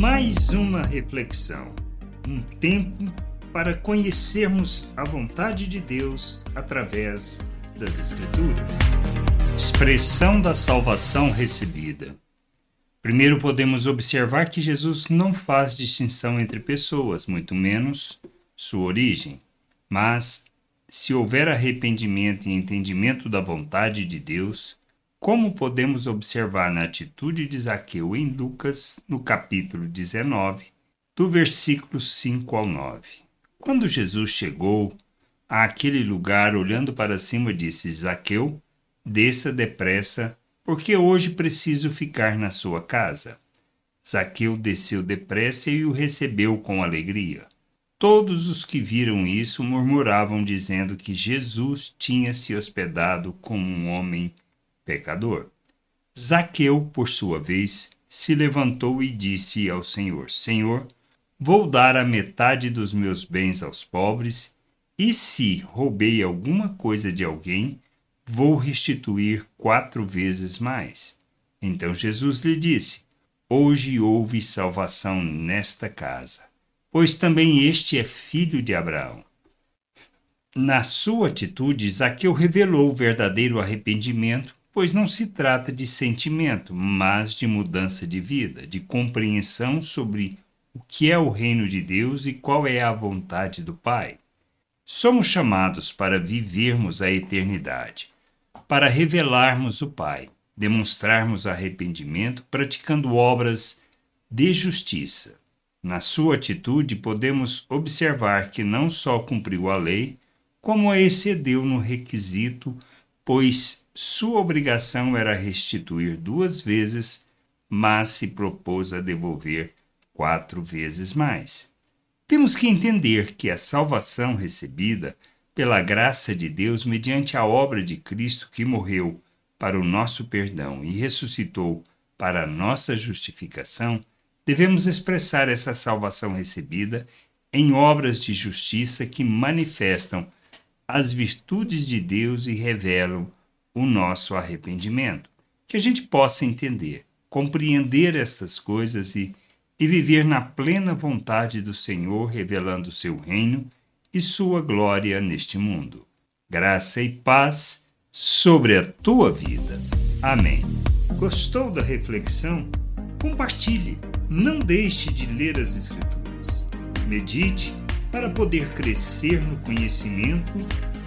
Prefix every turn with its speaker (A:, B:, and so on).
A: mais uma reflexão, um tempo para conhecermos a vontade de Deus através das Escrituras. Expressão da salvação recebida. Primeiro podemos observar que Jesus não faz distinção entre pessoas, muito menos sua origem. Mas, se houver arrependimento e entendimento da vontade de Deus, como podemos observar na atitude de Zaqueu em Lucas, no capítulo 19, do versículo 5 ao 9. Quando Jesus chegou àquele lugar, olhando para cima, disse: Zaqueu, desça depressa, porque hoje preciso ficar na sua casa. Zaqueu desceu depressa e o recebeu com alegria. Todos os que viram isso murmuravam, dizendo que Jesus tinha se hospedado com um homem pecador. Zaqueu, por sua vez, se levantou e disse ao Senhor: Senhor, vou dar a metade dos meus bens aos pobres, e se roubei alguma coisa de alguém, vou restituir quatro vezes mais. Então Jesus lhe disse: Hoje houve salvação nesta casa, pois também este é filho de Abraão. Na sua atitude, Zaqueu revelou o verdadeiro arrependimento pois não se trata de sentimento, mas de mudança de vida, de compreensão sobre o que é o reino de Deus e qual é a vontade do Pai. Somos chamados para vivermos a eternidade, para revelarmos o Pai, demonstrarmos arrependimento, praticando obras de justiça. Na sua atitude, podemos observar que não só cumpriu a lei, como a excedeu no requisito pois sua obrigação era restituir duas vezes, mas se propôs a devolver quatro vezes mais. Temos que entender que a salvação recebida pela graça de Deus mediante a obra de Cristo que morreu para o nosso perdão e ressuscitou para a nossa justificação, devemos expressar essa salvação recebida em obras de justiça que manifestam as virtudes de Deus e revelam o nosso arrependimento. Que a gente possa entender, compreender estas coisas e, e viver na plena vontade do Senhor, revelando seu reino e sua glória neste mundo. Graça e paz sobre a tua vida. Amém. Gostou da reflexão? Compartilhe. Não deixe de ler as Escrituras. Medite para poder crescer no conhecimento